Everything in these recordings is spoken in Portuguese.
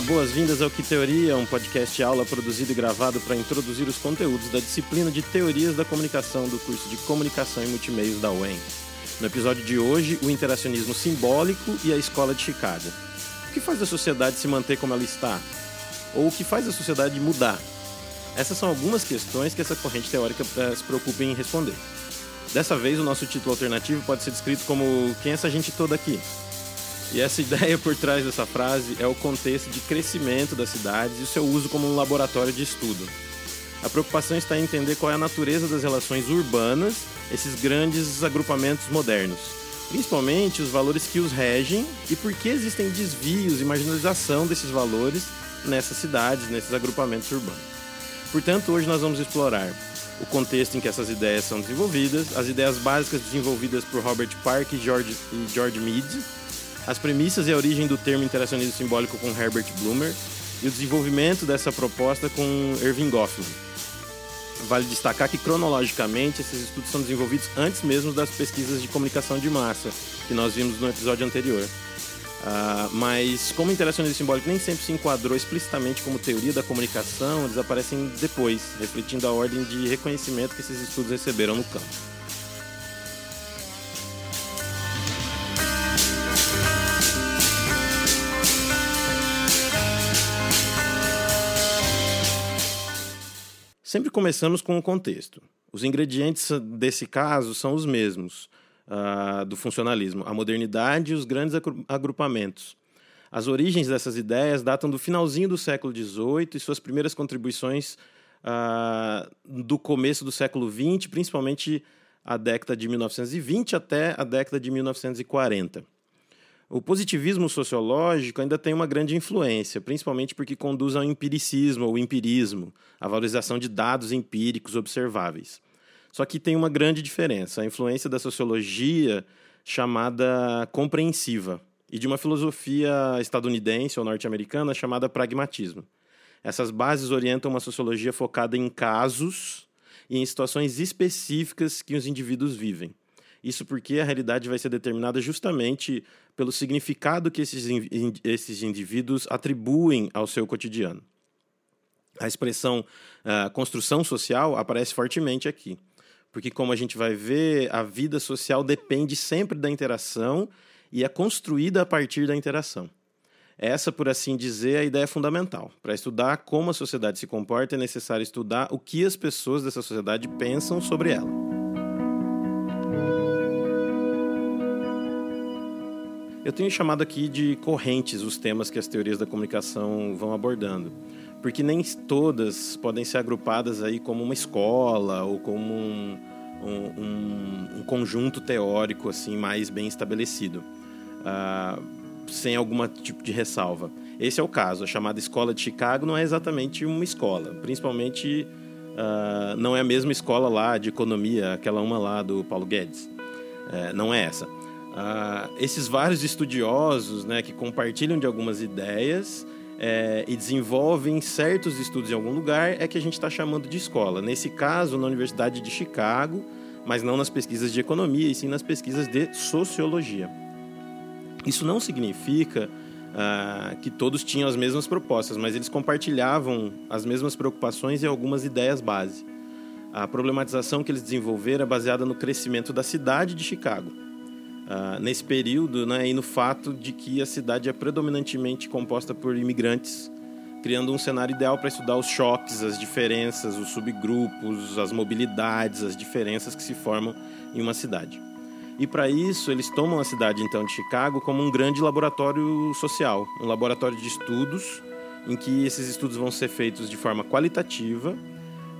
Boas-vindas ao Que Teoria, um podcast aula produzido e gravado para introduzir os conteúdos da disciplina de Teorias da Comunicação do curso de Comunicação e Multimeios da UEM. No episódio de hoje, o interacionismo simbólico e a escola de Chicago. O que faz a sociedade se manter como ela está? Ou o que faz a sociedade mudar? Essas são algumas questões que essa corrente teórica eh, se preocupa em responder. Dessa vez, o nosso título alternativo pode ser descrito como Quem é essa gente toda aqui? E essa ideia por trás dessa frase é o contexto de crescimento das cidades e o seu uso como um laboratório de estudo. A preocupação está em entender qual é a natureza das relações urbanas, esses grandes agrupamentos modernos, principalmente os valores que os regem e por que existem desvios e marginalização desses valores nessas cidades, nesses agrupamentos urbanos. Portanto, hoje nós vamos explorar o contexto em que essas ideias são desenvolvidas, as ideias básicas desenvolvidas por Robert Park e George, e George Mead, as premissas e a origem do termo interacionismo simbólico com Herbert Blumer e o desenvolvimento dessa proposta com Irving Goffman. Vale destacar que, cronologicamente, esses estudos são desenvolvidos antes mesmo das pesquisas de comunicação de massa, que nós vimos no episódio anterior. Uh, mas, como interacionismo simbólico nem sempre se enquadrou explicitamente como teoria da comunicação, eles aparecem depois, refletindo a ordem de reconhecimento que esses estudos receberam no campo. Sempre começamos com o contexto. Os ingredientes desse caso são os mesmos uh, do funcionalismo: a modernidade e os grandes agrupamentos. As origens dessas ideias datam do finalzinho do século XVIII e suas primeiras contribuições uh, do começo do século XX, principalmente a década de 1920 até a década de 1940. O positivismo sociológico ainda tem uma grande influência, principalmente porque conduz ao empiricismo ou empirismo, a valorização de dados empíricos observáveis. Só que tem uma grande diferença: a influência da sociologia chamada compreensiva e de uma filosofia estadunidense ou norte-americana chamada pragmatismo. Essas bases orientam uma sociologia focada em casos e em situações específicas que os indivíduos vivem. Isso porque a realidade vai ser determinada justamente pelo significado que esses, esses indivíduos atribuem ao seu cotidiano. A expressão uh, construção social aparece fortemente aqui, porque, como a gente vai ver, a vida social depende sempre da interação e é construída a partir da interação. Essa, por assim dizer, é a ideia fundamental. Para estudar como a sociedade se comporta, é necessário estudar o que as pessoas dessa sociedade pensam sobre ela. Eu tenho chamado aqui de correntes os temas que as teorias da comunicação vão abordando, porque nem todas podem ser agrupadas aí como uma escola ou como um, um, um conjunto teórico assim mais bem estabelecido, uh, sem algum tipo de ressalva. Esse é o caso. A chamada Escola de Chicago não é exatamente uma escola, principalmente uh, não é a mesma escola lá de economia, aquela uma lá do Paulo Guedes. Uh, não é essa. Uh, esses vários estudiosos né, que compartilham de algumas ideias é, e desenvolvem certos estudos em algum lugar é que a gente está chamando de escola. Nesse caso, na Universidade de Chicago, mas não nas pesquisas de economia, e sim nas pesquisas de sociologia. Isso não significa uh, que todos tinham as mesmas propostas, mas eles compartilhavam as mesmas preocupações e algumas ideias base. A problematização que eles desenvolveram é baseada no crescimento da cidade de Chicago uh, nesse período né, e no fato de que a cidade é predominantemente composta por imigrantes, criando um cenário ideal para estudar os choques, as diferenças, os subgrupos, as mobilidades, as diferenças que se formam em uma cidade. E para isso, eles tomam a cidade então de Chicago como um grande laboratório social, um laboratório de estudos em que esses estudos vão ser feitos de forma qualitativa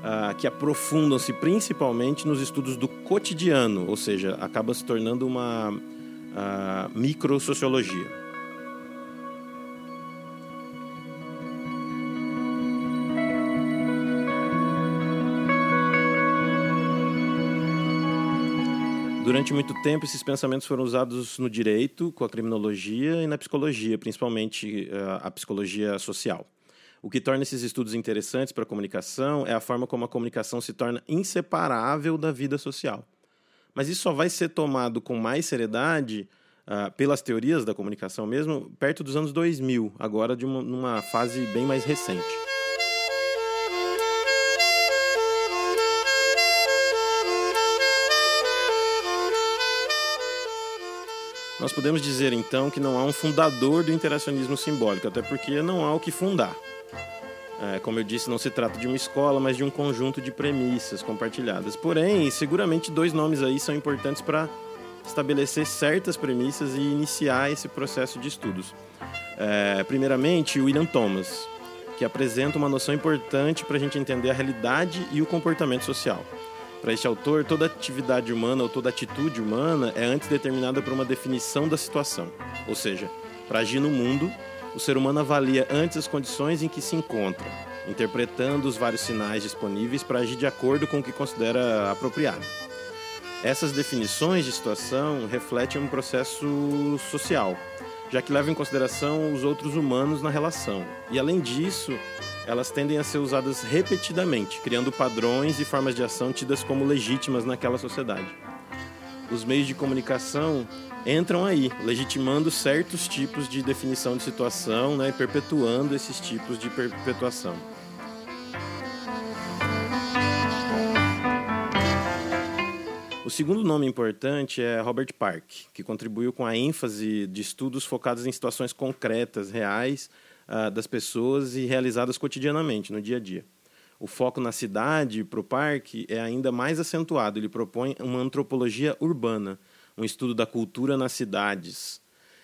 uh, que aprofundam-se principalmente nos estudos do cotidiano, ou seja, acaba se tornando uma uh, microsociologia. Durante muito tempo, esses pensamentos foram usados no direito, com a criminologia e na psicologia, principalmente ah, a psicologia social. O que torna esses estudos interessantes para a comunicação é a forma como a comunicação se torna inseparável da vida social. Mas isso só vai ser tomado com mais seriedade uh, pelas teorias da comunicação mesmo, perto dos anos 2000, agora de uma, numa fase bem mais recente. Nós podemos dizer então que não há um fundador do interacionismo simbólico, até porque não há o que fundar. É, como eu disse, não se trata de uma escola, mas de um conjunto de premissas compartilhadas. Porém, seguramente dois nomes aí são importantes para estabelecer certas premissas e iniciar esse processo de estudos. É, primeiramente, William Thomas, que apresenta uma noção importante para a gente entender a realidade e o comportamento social. Para este autor, toda atividade humana ou toda atitude humana é antes determinada por uma definição da situação. Ou seja, para agir no mundo, o ser humano avalia antes as condições em que se encontra, interpretando os vários sinais disponíveis para agir de acordo com o que considera apropriado. Essas definições de situação refletem um processo social, já que levam em consideração os outros humanos na relação. E além disso, elas tendem a ser usadas repetidamente, criando padrões e formas de ação tidas como legítimas naquela sociedade. Os meios de comunicação entram aí, legitimando certos tipos de definição de situação né, e perpetuando esses tipos de perpetuação. O segundo nome importante é Robert Park, que contribuiu com a ênfase de estudos focados em situações concretas, reais, uh, das pessoas e realizadas cotidianamente, no dia a dia. O foco na cidade para o parque é ainda mais acentuado. Ele propõe uma antropologia urbana, um estudo da cultura nas cidades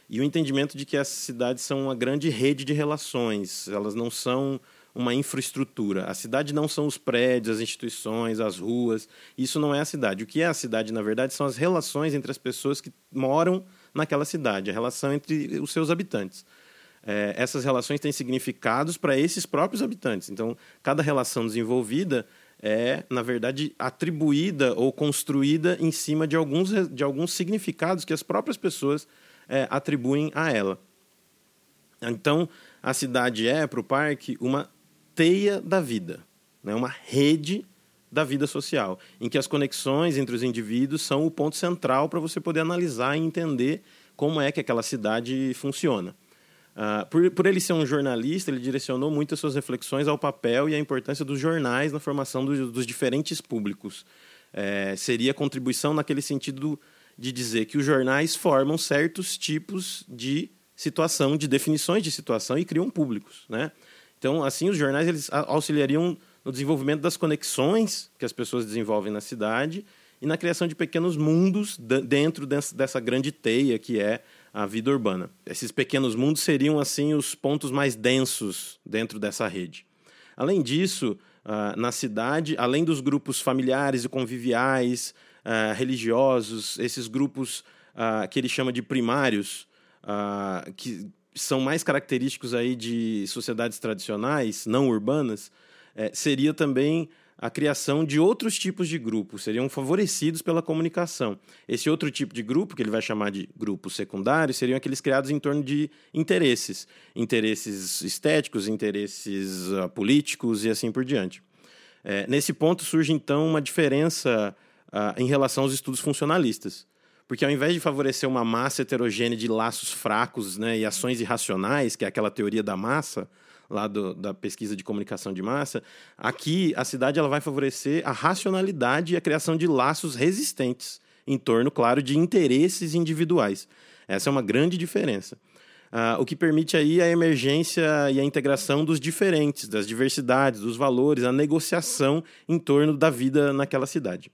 e o entendimento de que as cidades são uma grande rede de relações. Elas não são uma infraestrutura. A cidade não são os prédios, as instituições, as ruas. Isso não é a cidade. O que é a cidade, na verdade, são as relações entre as pessoas que moram naquela cidade, a relação entre os seus habitantes é, essas relações têm significados para esses próprios habitantes. Então, cada relação desenvolvida é, na verdade, atribuída ou construída em cima de alguns, de alguns significados que as próprias pessoas é, atribuem a ela. Então, a cidade é, para o parque, uma teia da vida, né? uma rede da vida social, em que as conexões entre os indivíduos são o ponto central para você poder analisar e entender como é que aquela cidade funciona. Uh, por, por ele ser um jornalista, ele direcionou muitas suas reflexões ao papel e à importância dos jornais na formação do, dos diferentes públicos. É, seria contribuição naquele sentido de dizer que os jornais formam certos tipos de situação, de definições de situação e criam públicos. Né? Então, assim, os jornais eles auxiliariam no desenvolvimento das conexões que as pessoas desenvolvem na cidade e na criação de pequenos mundos dentro dessa grande teia que é a vida urbana. Esses pequenos mundos seriam assim os pontos mais densos dentro dessa rede. Além disso, uh, na cidade, além dos grupos familiares e conviviais, uh, religiosos, esses grupos uh, que ele chama de primários, que são mais característicos aí de sociedades tradicionais, não urbanas, eh, seria também a criação de outros tipos de grupos, seriam favorecidos pela comunicação. Esse outro tipo de grupo, que ele vai chamar de grupos secundários, seriam aqueles criados em torno de interesses, interesses estéticos, interesses uh, políticos e assim por diante. É, nesse ponto surge então uma diferença uh, em relação aos estudos funcionalistas. Porque ao invés de favorecer uma massa heterogênea de laços fracos né, e ações irracionais, que é aquela teoria da massa, lá do, da pesquisa de comunicação de massa, aqui a cidade ela vai favorecer a racionalidade e a criação de laços resistentes em torno, claro, de interesses individuais. Essa é uma grande diferença. Uh, o que permite aí a emergência e a integração dos diferentes, das diversidades, dos valores, a negociação em torno da vida naquela cidade.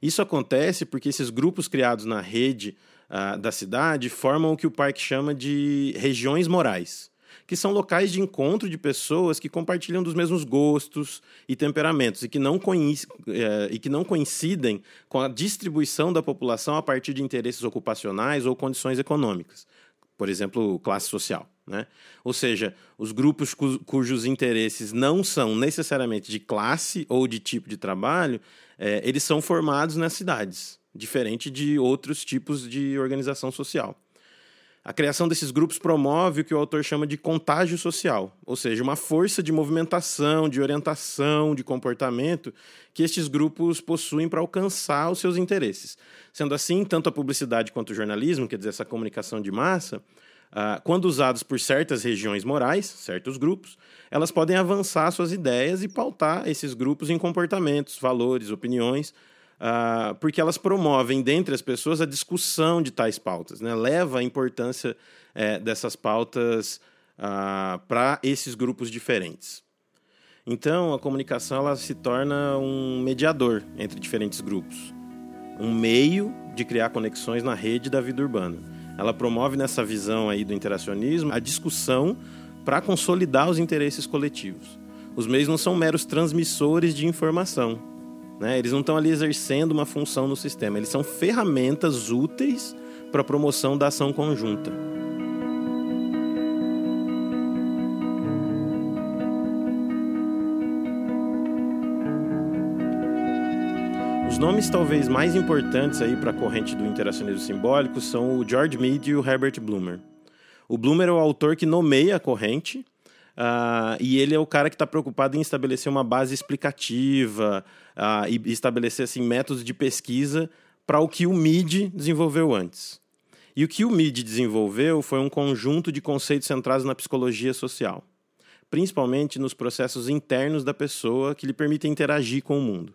Isso acontece porque esses grupos criados na rede uh, da cidade formam o que o parque chama de regiões morais que são locais de encontro de pessoas que compartilham dos mesmos gostos e temperamentos e que não, é, e que não coincidem com a distribuição da população a partir de interesses ocupacionais ou condições econômicas, por exemplo, classe social. Né? Ou seja, os grupos cu cujos interesses não são necessariamente de classe ou de tipo de trabalho, é, eles são formados nas cidades, diferente de outros tipos de organização social. A criação desses grupos promove o que o autor chama de contágio social, ou seja, uma força de movimentação, de orientação, de comportamento que estes grupos possuem para alcançar os seus interesses. Sendo assim, tanto a publicidade quanto o jornalismo, quer dizer, essa comunicação de massa, ah, quando usados por certas regiões morais, certos grupos, elas podem avançar suas ideias e pautar esses grupos em comportamentos, valores, opiniões, uh, porque elas promovem dentre as pessoas a discussão de tais pautas, né? leva a importância é, dessas pautas uh, para esses grupos diferentes. Então, a comunicação ela se torna um mediador entre diferentes grupos, um meio de criar conexões na rede da vida urbana. Ela promove nessa visão aí do interacionismo a discussão para consolidar os interesses coletivos. Os meios não são meros transmissores de informação, né? Eles não estão ali exercendo uma função no sistema, eles são ferramentas úteis para a promoção da ação conjunta. Os nomes talvez mais importantes aí para a corrente do interacionismo simbólico são o George Mead e o Herbert Blumer. O Blumer é o autor que nomeia a corrente Uh, e ele é o cara que está preocupado em estabelecer uma base explicativa uh, e estabelecer assim, métodos de pesquisa para o que o MID desenvolveu antes. E o que o MID desenvolveu foi um conjunto de conceitos centrados na psicologia social, principalmente nos processos internos da pessoa que lhe permitem interagir com o mundo.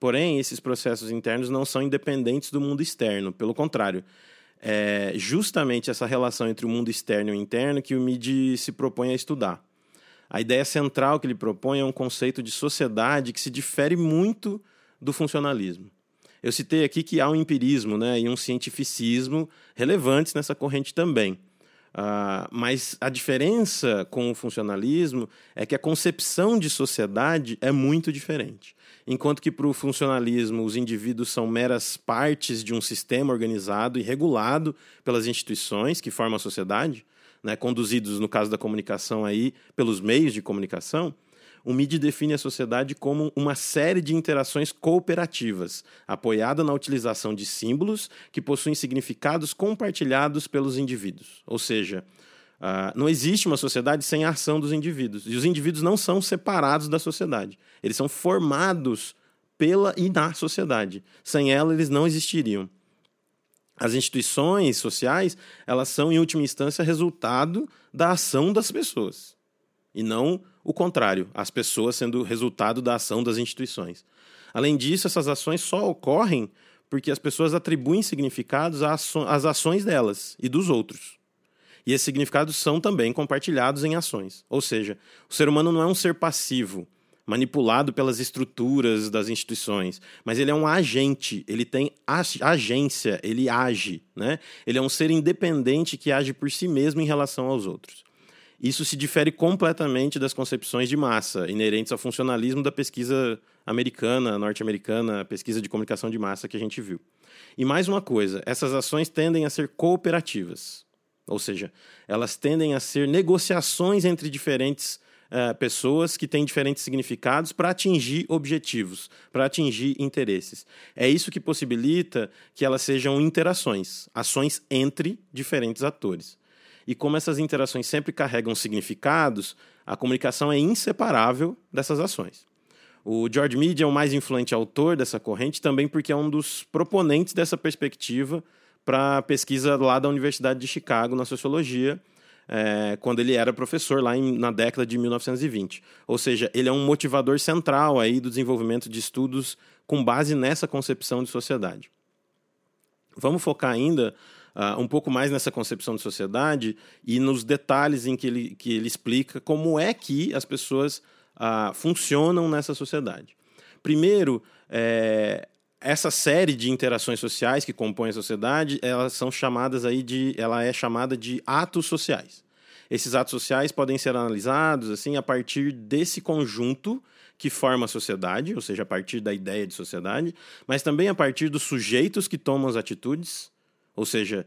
Porém, esses processos internos não são independentes do mundo externo, pelo contrário, é justamente essa relação entre o mundo externo e o interno que o MID se propõe a estudar. A ideia central que ele propõe é um conceito de sociedade que se difere muito do funcionalismo. Eu citei aqui que há um empirismo né, e um cientificismo relevantes nessa corrente também. Uh, mas a diferença com o funcionalismo é que a concepção de sociedade é muito diferente. Enquanto que para o funcionalismo os indivíduos são meras partes de um sistema organizado e regulado pelas instituições que formam a sociedade, né, conduzidos, no caso da comunicação, aí, pelos meios de comunicação, o MIDI define a sociedade como uma série de interações cooperativas, apoiada na utilização de símbolos que possuem significados compartilhados pelos indivíduos. Ou seja, uh, não existe uma sociedade sem a ação dos indivíduos. E os indivíduos não são separados da sociedade. Eles são formados pela e na sociedade. Sem ela, eles não existiriam. As instituições sociais, elas são, em última instância, resultado da ação das pessoas. E não o contrário, as pessoas sendo resultado da ação das instituições. Além disso, essas ações só ocorrem porque as pessoas atribuem significados às ações delas e dos outros. E esses significados são também compartilhados em ações. Ou seja, o ser humano não é um ser passivo, manipulado pelas estruturas das instituições, mas ele é um agente, ele tem agência, ele age, né? Ele é um ser independente que age por si mesmo em relação aos outros. Isso se difere completamente das concepções de massa inerentes ao funcionalismo da pesquisa americana, norte-americana, pesquisa de comunicação de massa que a gente viu. E mais uma coisa, essas ações tendem a ser cooperativas, ou seja, elas tendem a ser negociações entre diferentes uh, pessoas que têm diferentes significados para atingir objetivos, para atingir interesses. É isso que possibilita que elas sejam interações, ações entre diferentes atores. E como essas interações sempre carregam significados, a comunicação é inseparável dessas ações. O George Mead é o mais influente autor dessa corrente, também porque é um dos proponentes dessa perspectiva para a pesquisa lá da Universidade de Chicago na sociologia, é, quando ele era professor lá em, na década de 1920. Ou seja, ele é um motivador central aí do desenvolvimento de estudos com base nessa concepção de sociedade. Vamos focar ainda uh, um pouco mais nessa concepção de sociedade e nos detalhes em que ele, que ele explica como é que as pessoas uh, funcionam nessa sociedade. Primeiro, é, essa série de interações sociais que compõem a sociedade, elas são chamadas aí de, ela é chamada de atos sociais. Esses atos sociais podem ser analisados assim a partir desse conjunto que forma a sociedade, ou seja, a partir da ideia de sociedade, mas também a partir dos sujeitos que tomam as atitudes, ou seja,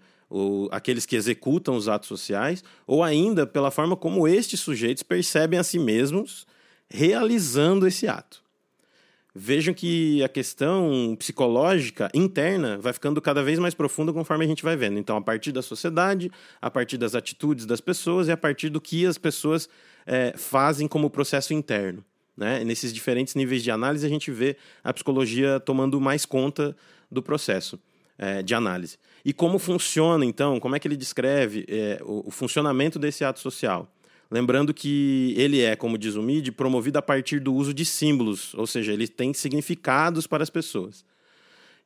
aqueles que executam os atos sociais, ou ainda pela forma como estes sujeitos percebem a si mesmos realizando esse ato. vejam que a questão psicológica interna vai ficando cada vez mais profunda conforme a gente vai vendo. Então, a partir da sociedade, a partir das atitudes das pessoas e a partir do que as pessoas é, fazem como processo interno. Né? Nesses diferentes níveis de análise, a gente vê a psicologia tomando mais conta do processo é, de análise. E como funciona, então, como é que ele descreve é, o, o funcionamento desse ato social? Lembrando que ele é, como diz o MID, promovido a partir do uso de símbolos, ou seja, ele tem significados para as pessoas.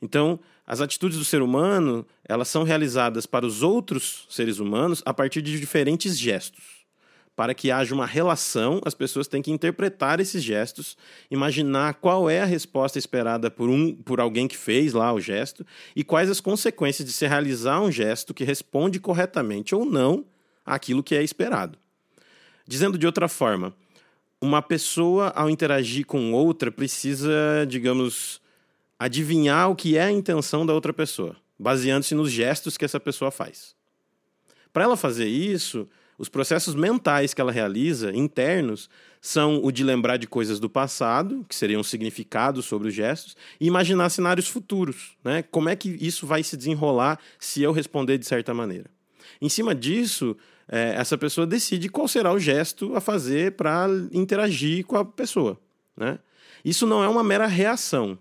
Então, as atitudes do ser humano, elas são realizadas para os outros seres humanos a partir de diferentes gestos. Para que haja uma relação, as pessoas têm que interpretar esses gestos, imaginar qual é a resposta esperada por um por alguém que fez lá o gesto e quais as consequências de se realizar um gesto que responde corretamente ou não àquilo que é esperado. Dizendo de outra forma, uma pessoa, ao interagir com outra, precisa, digamos, adivinhar o que é a intenção da outra pessoa, baseando-se nos gestos que essa pessoa faz. Para ela fazer isso, os processos mentais que ela realiza, internos, são o de lembrar de coisas do passado, que seriam significados sobre os gestos, e imaginar cenários futuros. Né? Como é que isso vai se desenrolar se eu responder de certa maneira? Em cima disso, é, essa pessoa decide qual será o gesto a fazer para interagir com a pessoa. Né? Isso não é uma mera reação.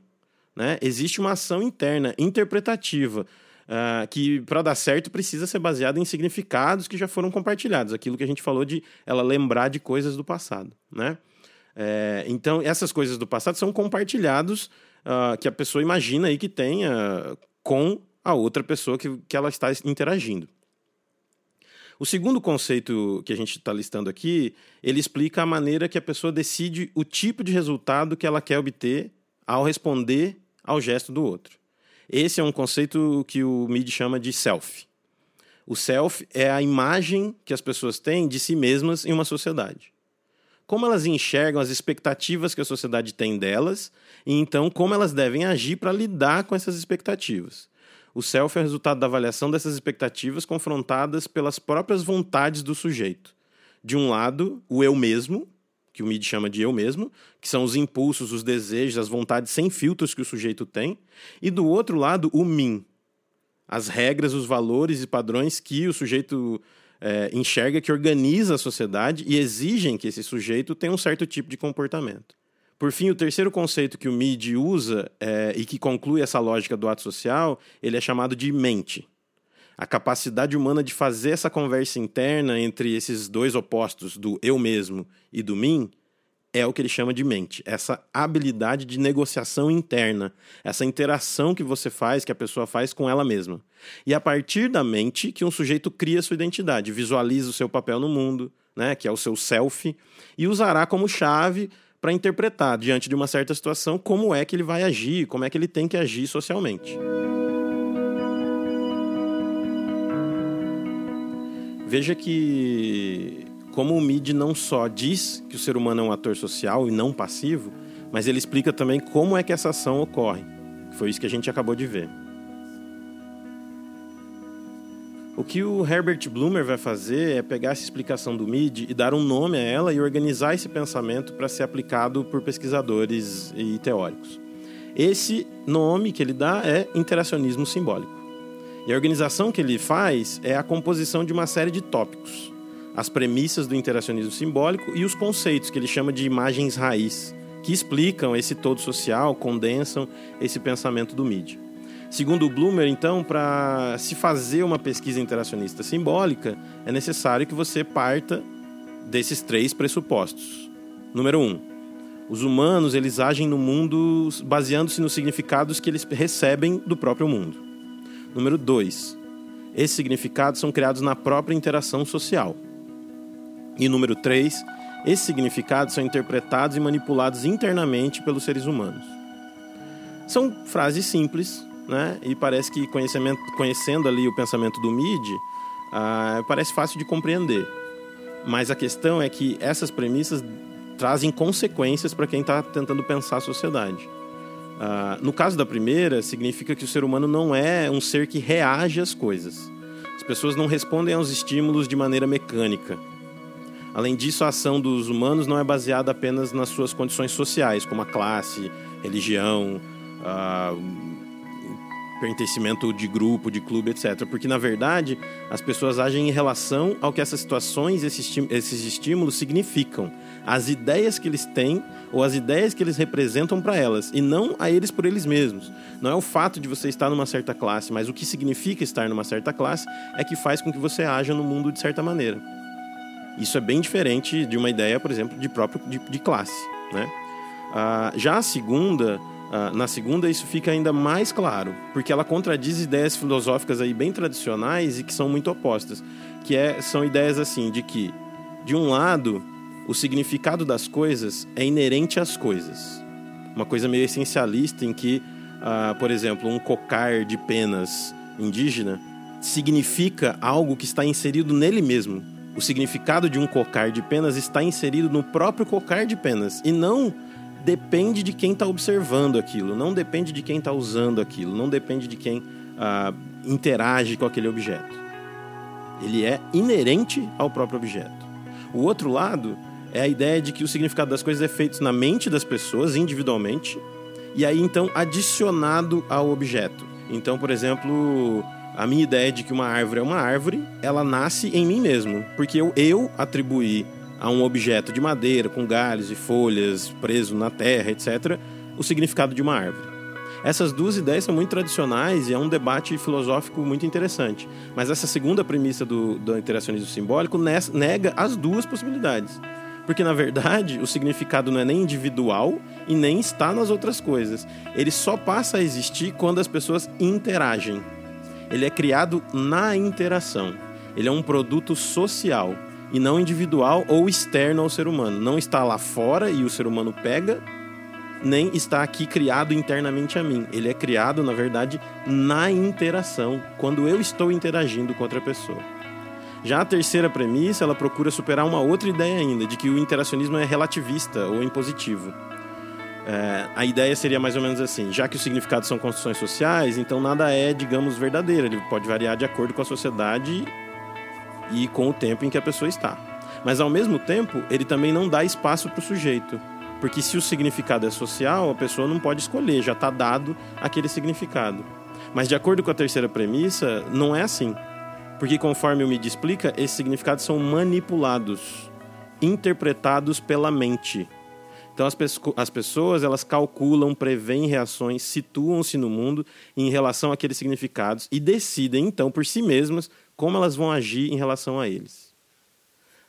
Né? Existe uma ação interna, interpretativa, uh, que para dar certo precisa ser baseada em significados que já foram compartilhados. Aquilo que a gente falou de ela lembrar de coisas do passado. Né? É, então, essas coisas do passado são compartilhados uh, que a pessoa imagina aí que tenha com a outra pessoa que, que ela está interagindo. O segundo conceito que a gente está listando aqui, ele explica a maneira que a pessoa decide o tipo de resultado que ela quer obter ao responder ao gesto do outro. Esse é um conceito que o MID chama de self. O self é a imagem que as pessoas têm de si mesmas em uma sociedade. Como elas enxergam as expectativas que a sociedade tem delas e então como elas devem agir para lidar com essas expectativas. O self é o resultado da avaliação dessas expectativas confrontadas pelas próprias vontades do sujeito. De um lado, o eu mesmo, que o MID chama de eu mesmo, que são os impulsos, os desejos, as vontades sem filtros que o sujeito tem, e do outro lado, o mim, as regras, os valores e padrões que o sujeito é, enxerga que organiza a sociedade e exigem que esse sujeito tenha um certo tipo de comportamento. Por fim, o terceiro conceito que o MID usa é, e que conclui essa lógica do ato social, ele é chamado de mente. A capacidade humana de fazer essa conversa interna entre esses dois opostos, do eu mesmo e do mim, é o que ele chama de mente. Essa habilidade de negociação interna, essa interação que você faz, que a pessoa faz com ela mesma. E a partir da mente que um sujeito cria sua identidade, visualiza o seu papel no mundo, né, que é o seu self, e usará como chave para interpretar, diante de uma certa situação, como é que ele vai agir, como é que ele tem que agir socialmente. Veja que, como o MID não só diz que o ser humano é um ator social e não passivo, mas ele explica também como é que essa ação ocorre. Foi isso que a gente acabou de ver. O que o Herbert Blumer vai fazer é pegar essa explicação do MID e dar um nome a ela e organizar esse pensamento para ser aplicado por pesquisadores e teóricos. Esse nome que ele dá é interacionismo simbólico. E a organização que ele faz é a composição de uma série de tópicos, as premissas do interacionismo simbólico e os conceitos que ele chama de imagens raiz, que explicam esse todo social, condensam esse pensamento do MID. Segundo o Bloomer, então, para se fazer uma pesquisa interacionista simbólica, é necessário que você parta desses três pressupostos. Número um, os humanos eles agem no mundo baseando-se nos significados que eles recebem do próprio mundo. Número dois, esses significados são criados na própria interação social. E número três, esses significados são interpretados e manipulados internamente pelos seres humanos. São frases simples, né? E parece que conhecendo ali o pensamento do Mid, ah, parece fácil de compreender. Mas a questão é que essas premissas trazem consequências para quem está tentando pensar a sociedade. Ah, no caso da primeira, significa que o ser humano não é um ser que reage às coisas. As pessoas não respondem aos estímulos de maneira mecânica. Além disso, a ação dos humanos não é baseada apenas nas suas condições sociais, como a classe, religião, uh, pertencimento de grupo, de clube, etc. Porque, na verdade, as pessoas agem em relação ao que essas situações, esses estímulos significam. As ideias que eles têm ou as ideias que eles representam para elas, e não a eles por eles mesmos. Não é o fato de você estar numa certa classe, mas o que significa estar numa certa classe é que faz com que você haja no mundo de certa maneira. Isso é bem diferente de uma ideia, por exemplo, de próprio de, de classe. Né? Ah, já a segunda na segunda, isso fica ainda mais claro, porque ela contradiz ideias filosóficas aí bem tradicionais e que são muito opostas, que é, são ideias assim de que, de um lado, o significado das coisas é inerente às coisas, uma coisa meio essencialista em que, uh, por exemplo, um cocar de penas indígena significa algo que está inserido nele mesmo. O significado de um cocar de penas está inserido no próprio cocar de penas e não depende de quem está observando aquilo, não depende de quem está usando aquilo, não depende de quem ah, interage com aquele objeto. Ele é inerente ao próprio objeto. O outro lado é a ideia de que o significado das coisas é feito na mente das pessoas, individualmente, e aí então adicionado ao objeto. Então, por exemplo, a minha ideia de que uma árvore é uma árvore, ela nasce em mim mesmo, porque eu, eu atribuí a um objeto de madeira com galhos e folhas preso na terra, etc., o significado de uma árvore. Essas duas ideias são muito tradicionais e é um debate filosófico muito interessante. Mas essa segunda premissa do, do interacionismo simbólico nega as duas possibilidades. Porque, na verdade, o significado não é nem individual e nem está nas outras coisas. Ele só passa a existir quando as pessoas interagem. Ele é criado na interação. Ele é um produto social e não individual ou externo ao ser humano. Não está lá fora e o ser humano pega, nem está aqui criado internamente a mim. Ele é criado, na verdade, na interação, quando eu estou interagindo com outra pessoa. Já a terceira premissa, ela procura superar uma outra ideia ainda, de que o interacionismo é relativista ou impositivo. É, a ideia seria mais ou menos assim: já que os significados são construções sociais, então nada é, digamos, verdadeiro. Ele pode variar de acordo com a sociedade e com o tempo em que a pessoa está. Mas ao mesmo tempo, ele também não dá espaço para o sujeito. Porque se o significado é social, a pessoa não pode escolher, já está dado aquele significado. Mas de acordo com a terceira premissa, não é assim. Porque conforme o Mid explica, esses significados são manipulados, interpretados pela mente. Então as, as pessoas elas calculam, preveem reações, situam-se no mundo em relação àqueles significados e decidem então por si mesmas como elas vão agir em relação a eles.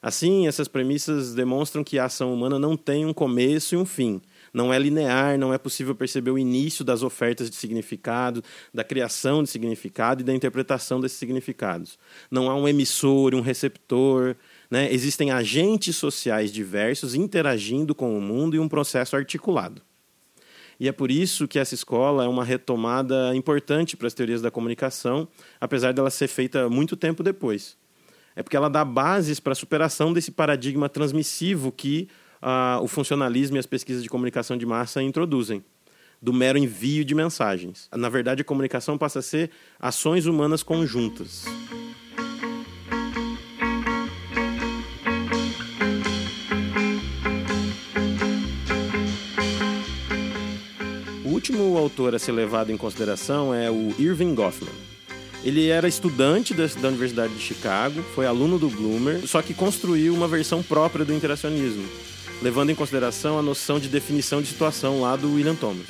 Assim, essas premissas demonstram que a ação humana não tem um começo e um fim. Não é linear, não é possível perceber o início das ofertas de significado, da criação de significado e da interpretação desses significados. Não há um emissor, um receptor. Né? Existem agentes sociais diversos interagindo com o mundo em um processo articulado. E é por isso que essa escola é uma retomada importante para as teorias da comunicação, apesar dela ser feita muito tempo depois. É porque ela dá bases para a superação desse paradigma transmissivo que uh, o funcionalismo e as pesquisas de comunicação de massa introduzem, do mero envio de mensagens. Na verdade, a comunicação passa a ser ações humanas conjuntas. Último autor a ser levado em consideração é o Irving Goffman. Ele era estudante da, da Universidade de Chicago, foi aluno do Bloomer, só que construiu uma versão própria do interacionismo, levando em consideração a noção de definição de situação lá do William Thomas.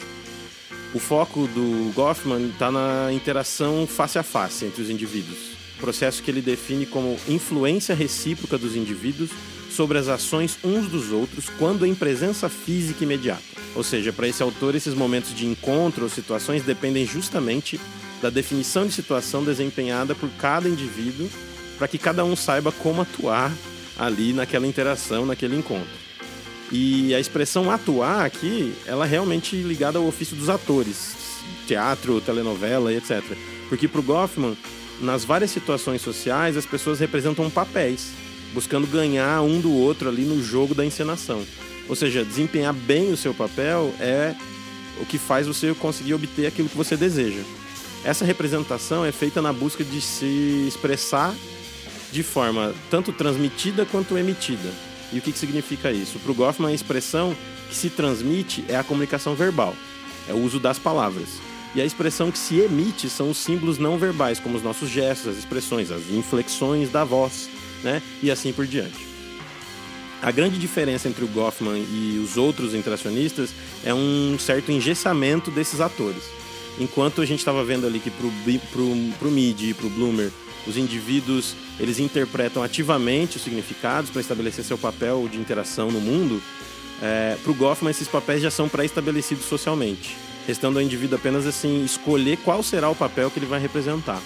O foco do Goffman está na interação face a face entre os indivíduos, processo que ele define como influência recíproca dos indivíduos sobre as ações uns dos outros quando em presença física imediata. Ou seja, para esse autor, esses momentos de encontro ou situações dependem justamente da definição de situação desempenhada por cada indivíduo, para que cada um saiba como atuar ali naquela interação, naquele encontro. E a expressão atuar aqui, ela é realmente ligada ao ofício dos atores, teatro, telenovela e etc. Porque para o Goffman, nas várias situações sociais, as pessoas representam papéis, buscando ganhar um do outro ali no jogo da encenação. Ou seja, desempenhar bem o seu papel é o que faz você conseguir obter aquilo que você deseja. Essa representação é feita na busca de se expressar de forma tanto transmitida quanto emitida. E o que, que significa isso? Para o Goffman, a expressão que se transmite é a comunicação verbal. é o uso das palavras. E a expressão que se emite são os símbolos não verbais, como os nossos gestos, as expressões, as inflexões da voz, né? E assim por diante. A grande diferença entre o Goffman e os outros interacionistas é um certo engessamento desses atores. Enquanto a gente estava vendo ali que para o Mid e para o Bloomer, os indivíduos eles interpretam ativamente os significados para estabelecer seu papel de interação no mundo, é, para o Goffman esses papéis já são pré-estabelecidos socialmente restando ao indivíduo apenas assim escolher qual será o papel que ele vai representar.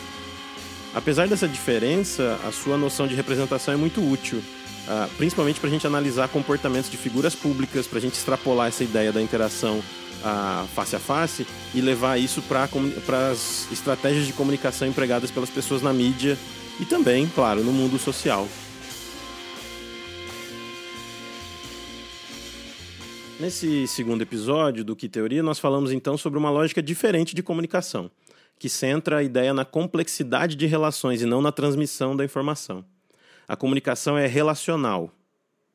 Apesar dessa diferença, a sua noção de representação é muito útil, uh, principalmente para a gente analisar comportamentos de figuras públicas, para a gente extrapolar essa ideia da interação uh, face a face e levar isso para as estratégias de comunicação empregadas pelas pessoas na mídia e também, claro, no mundo social. Nesse segundo episódio do Que Teoria, nós falamos então sobre uma lógica diferente de comunicação, que centra a ideia na complexidade de relações e não na transmissão da informação. A comunicação é relacional,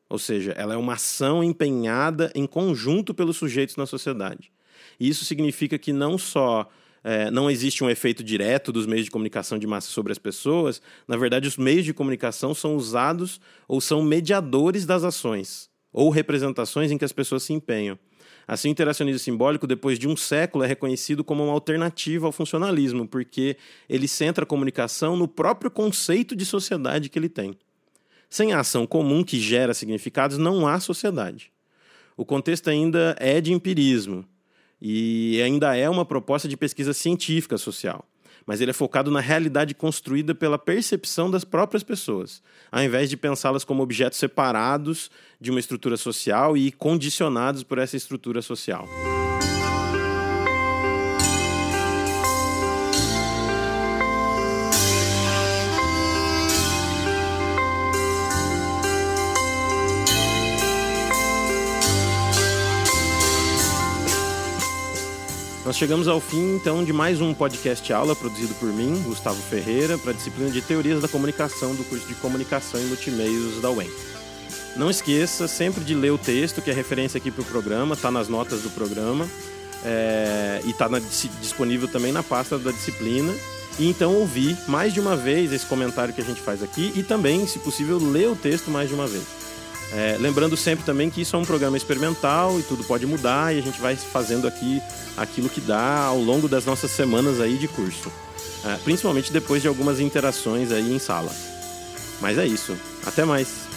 ou seja, ela é uma ação empenhada em conjunto pelos sujeitos na sociedade. E isso significa que não só é, não existe um efeito direto dos meios de comunicação de massa sobre as pessoas, na verdade, os meios de comunicação são usados ou são mediadores das ações ou representações em que as pessoas se empenham. Assim, o interacionismo simbólico, depois de um século, é reconhecido como uma alternativa ao funcionalismo, porque ele centra a comunicação no próprio conceito de sociedade que ele tem. Sem a ação comum que gera significados, não há sociedade. O contexto ainda é de empirismo e ainda é uma proposta de pesquisa científica social mas ele é focado na realidade construída pela percepção das próprias pessoas, ao invés de pensá-las como objetos separados de uma estrutura social e condicionados por essa estrutura social. Nós chegamos ao fim, então, de mais um podcast aula produzido por mim, Gustavo Ferreira, para a disciplina de Teorias da Comunicação do curso de Comunicação e Multimeios da UEM. Não esqueça sempre de ler o texto, que é referência aqui para o programa, está nas notas do programa é, e está disponível também na pasta da disciplina. E então ouvir mais de uma vez esse comentário que a gente faz aqui e também, se possível, ler o texto mais de uma vez. É, lembrando sempre também que isso é um programa experimental e tudo pode mudar e a gente vai fazendo aqui aquilo que dá ao longo das nossas semanas aí de curso. É, principalmente depois de algumas interações aí em sala. Mas é isso. Até mais!